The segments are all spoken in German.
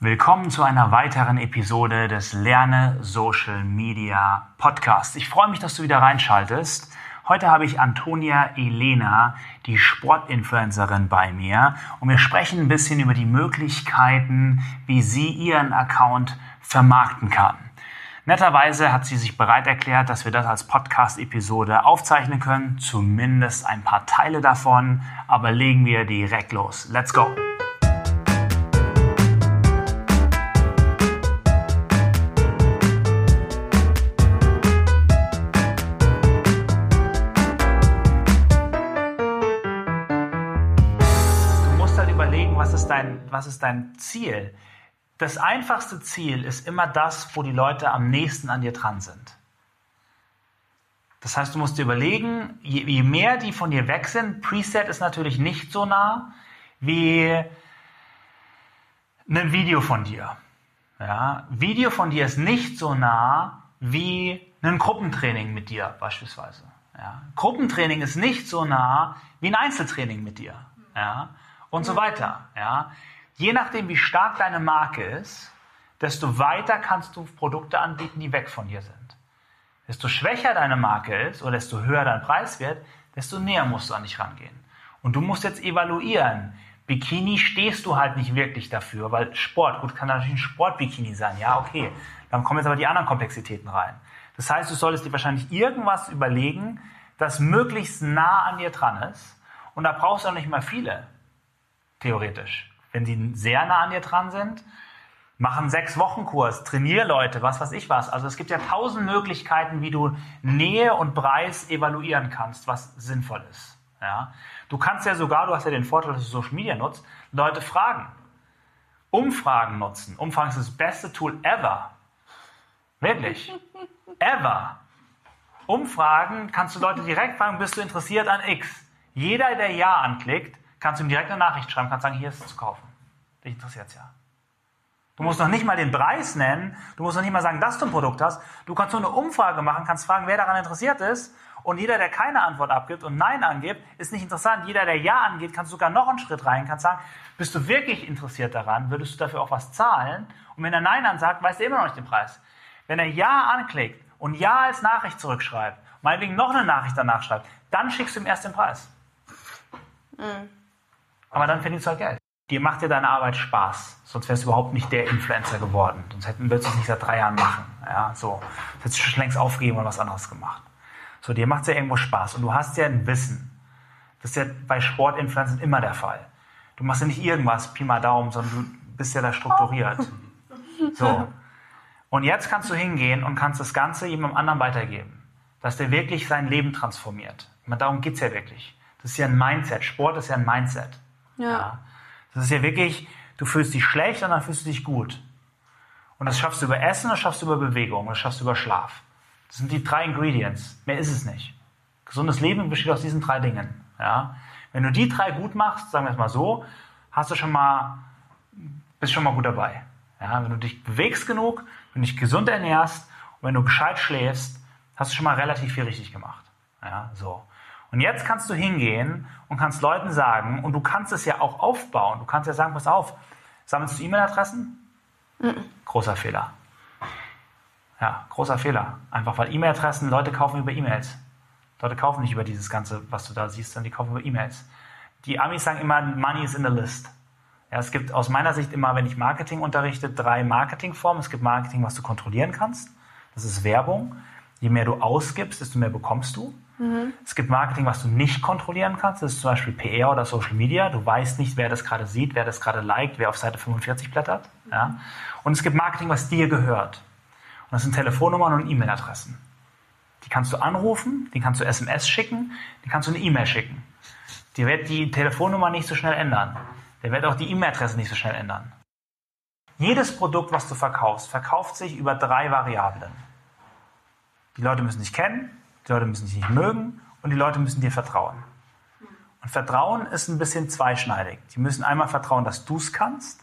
Willkommen zu einer weiteren Episode des Lerne Social Media Podcasts. Ich freue mich, dass du wieder reinschaltest. Heute habe ich Antonia Elena, die Sportinfluencerin, bei mir und wir sprechen ein bisschen über die Möglichkeiten, wie sie ihren Account vermarkten kann. Netterweise hat sie sich bereit erklärt, dass wir das als Podcast-Episode aufzeichnen können, zumindest ein paar Teile davon, aber legen wir direkt los. Let's go! Dein, was ist dein Ziel? Das einfachste Ziel ist immer das, wo die Leute am nächsten an dir dran sind. Das heißt, du musst dir überlegen, je, je mehr die von dir weg sind, Preset ist natürlich nicht so nah wie ein Video von dir. Ja, Video von dir ist nicht so nah wie ein Gruppentraining mit dir beispielsweise. Ja, Gruppentraining ist nicht so nah wie ein Einzeltraining mit dir. Ja, und so weiter. Ja. Je nachdem, wie stark deine Marke ist, desto weiter kannst du Produkte anbieten, die weg von dir sind. Desto schwächer deine Marke ist oder desto höher dein Preis wird, desto näher musst du an dich rangehen. Und du musst jetzt evaluieren. Bikini stehst du halt nicht wirklich dafür, weil Sport, gut, kann natürlich ein Sportbikini sein, ja, okay. Dann kommen jetzt aber die anderen Komplexitäten rein. Das heißt, du solltest dir wahrscheinlich irgendwas überlegen, das möglichst nah an dir dran ist. Und da brauchst du auch nicht mal viele theoretisch. Wenn die sehr nah an dir dran sind, machen sechs Wochen Kurs, trainier Leute, was weiß ich was. Also es gibt ja tausend Möglichkeiten, wie du Nähe und Preis evaluieren kannst, was sinnvoll ist. Ja? Du kannst ja sogar, du hast ja den Vorteil, dass du Social Media nutzt, Leute fragen. Umfragen nutzen. Umfragen ist das beste Tool ever. Wirklich. Ever. Umfragen kannst du Leute direkt fragen, bist du interessiert an X? Jeder, der Ja anklickt, kannst du ihm direkt eine Nachricht schreiben, kannst sagen, hier ist es zu kaufen. Dich interessiert es ja. Du musst noch nicht mal den Preis nennen, du musst noch nicht mal sagen, dass du ein Produkt hast. Du kannst nur eine Umfrage machen, kannst fragen, wer daran interessiert ist. Und jeder, der keine Antwort abgibt und Nein angibt, ist nicht interessant. Jeder, der Ja angeht, kannst sogar noch einen Schritt rein, kannst sagen, bist du wirklich interessiert daran, würdest du dafür auch was zahlen? Und wenn er Nein ansagt, weißt du immer noch nicht den Preis. Wenn er Ja anklickt und Ja als Nachricht zurückschreibt, meinetwegen noch eine Nachricht danach schreibt, dann schickst du ihm erst den Preis. Mhm. Aber dann verdienst du halt Geld. Dir macht dir deine Arbeit Spaß. Sonst wärst du überhaupt nicht der Influencer geworden. Sonst hätten würdest du es nicht seit drei Jahren machen. Ja, so. Du hättest schon längst aufgegeben und was anderes gemacht. So, dir macht es ja irgendwo Spaß. Und du hast ja ein Wissen. Das ist ja bei Sportinfluencern immer der Fall. Du machst ja nicht irgendwas, Pi mal Daumen, sondern du bist ja da strukturiert. So. Und jetzt kannst du hingehen und kannst das Ganze jemandem anderen weitergeben. Dass der wirklich sein Leben transformiert. Darum geht es ja wirklich. Das ist ja ein Mindset. Sport ist ja ein Mindset. Ja. Das ist ja wirklich, du fühlst dich schlecht und dann fühlst du dich gut. Und das schaffst du über Essen, das schaffst du über Bewegung, das schaffst du über Schlaf. Das sind die drei Ingredients. Mehr ist es nicht. Gesundes Leben besteht aus diesen drei Dingen. Ja? Wenn du die drei gut machst, sagen wir es mal so, hast du schon mal, bist schon mal gut dabei. Ja? Wenn du dich bewegst genug, wenn du dich gesund ernährst und wenn du gescheit schläfst, hast du schon mal relativ viel richtig gemacht. Ja? So. Und jetzt kannst du hingehen und kannst Leuten sagen, und du kannst es ja auch aufbauen. Du kannst ja sagen, pass auf, sammelst du E-Mail-Adressen? Mhm. Großer Fehler. Ja, großer Fehler. Einfach weil E-Mail-Adressen, Leute kaufen über E-Mails. Leute kaufen nicht über dieses Ganze, was du da siehst, sondern die kaufen über E-Mails. Die Amis sagen immer, Money is in the list. Ja, es gibt aus meiner Sicht immer, wenn ich Marketing unterrichte, drei Marketingformen. Es gibt Marketing, was du kontrollieren kannst. Das ist Werbung. Je mehr du ausgibst, desto mehr bekommst du. Mhm. Es gibt Marketing, was du nicht kontrollieren kannst. Das ist zum Beispiel PR oder Social Media. Du weißt nicht, wer das gerade sieht, wer das gerade liked, wer auf Seite 45 blättert. Mhm. Ja? Und es gibt Marketing, was dir gehört. Und das sind Telefonnummern und E-Mail-Adressen. Die kannst du anrufen, die kannst du SMS schicken, die kannst du eine E-Mail schicken. Die wird die Telefonnummer nicht so schnell ändern. Der wird auch die E-Mail-Adresse nicht so schnell ändern. Jedes Produkt, was du verkaufst, verkauft sich über drei Variablen. Die Leute müssen dich kennen, die Leute müssen dich nicht mögen und die Leute müssen dir vertrauen. Und Vertrauen ist ein bisschen zweischneidig. Die müssen einmal vertrauen, dass du es kannst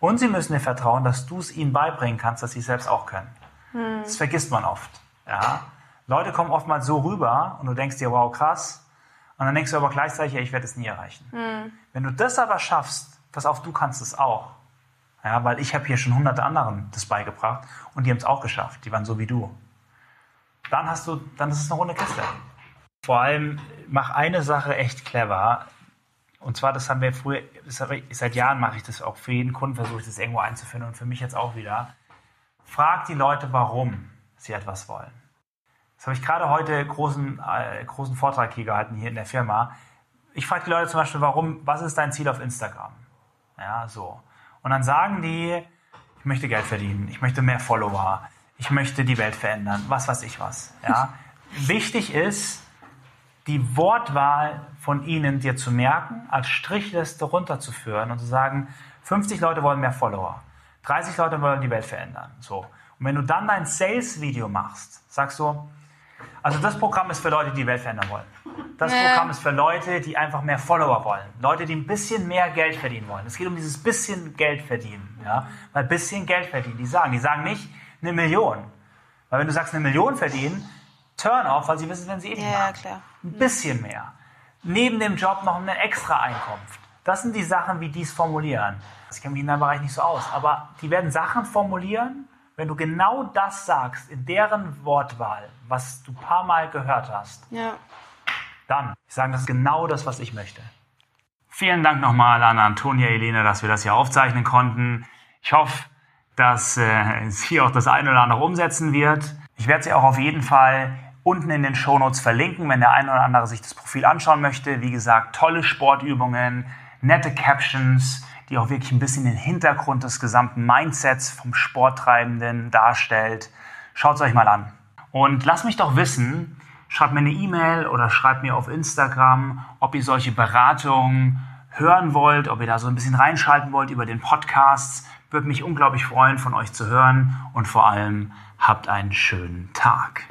und sie müssen dir vertrauen, dass du es ihnen beibringen kannst, dass sie es selbst auch können. Hm. Das vergisst man oft. Ja? Leute kommen oftmals so rüber und du denkst dir, wow, krass. Und dann denkst du aber gleichzeitig, ja, ich werde es nie erreichen. Hm. Wenn du das aber schaffst, pass auf, du kannst es auch. Ja, weil ich habe hier schon hunderte anderen das beigebracht und die haben es auch geschafft. Die waren so wie du. Dann hast du, dann ist es eine runde Kiste. Vor allem mach eine Sache echt clever. Und zwar, das haben wir früher, seit Jahren mache ich das auch für jeden Kunden, versuche ich das irgendwo einzuführen und für mich jetzt auch wieder. Frag die Leute, warum sie etwas wollen. Das habe ich gerade heute großen, äh, großen Vortrag hier gehalten, hier in der Firma. Ich frage die Leute zum Beispiel, warum, was ist dein Ziel auf Instagram? Ja, so. Und dann sagen die, ich möchte Geld verdienen, ich möchte mehr Follower, ich möchte die Welt verändern, was weiß ich was. Ja. Wichtig ist, die Wortwahl von ihnen dir zu merken, als Strichliste runterzuführen und zu sagen, 50 Leute wollen mehr Follower, 30 Leute wollen die Welt verändern. So. Und wenn du dann dein Sales-Video machst, sagst du, also das Programm ist für Leute, die die Welt verändern wollen. Das ja. Programm ist für Leute, die einfach mehr Follower wollen. Leute, die ein bisschen mehr Geld verdienen wollen. Es geht um dieses bisschen Geld verdienen. Ja? Weil bisschen Geld verdienen, die sagen. Die sagen nicht eine Million. Weil wenn du sagst eine Million verdienen, turn off, weil sie wissen, wenn sie eh nicht ja, klar. Ein bisschen mehr. Neben dem Job noch eine extra Einkunft. Das sind die Sachen, wie die es formulieren. Ich kenne mich in deinem Bereich nicht so aus, aber die werden Sachen formulieren, wenn du genau das sagst, in deren Wortwahl, was du ein paar Mal gehört hast, ja. dann sagen, das ist genau das, was ich möchte. Vielen Dank nochmal an Antonia Elena, dass wir das hier aufzeichnen konnten. Ich hoffe, dass äh, sie auch das eine oder andere umsetzen wird. Ich werde sie auch auf jeden Fall unten in den Shownotes verlinken, wenn der eine oder andere sich das Profil anschauen möchte. Wie gesagt, tolle Sportübungen, nette Captions, die auch wirklich ein bisschen den Hintergrund des gesamten Mindsets vom Sporttreibenden darstellt. Schaut es euch mal an. Und lasst mich doch wissen, schreibt mir eine E-Mail oder schreibt mir auf Instagram, ob ihr solche Beratungen hören wollt, ob ihr da so ein bisschen reinschalten wollt über den Podcast. Würde mich unglaublich freuen, von euch zu hören und vor allem habt einen schönen Tag.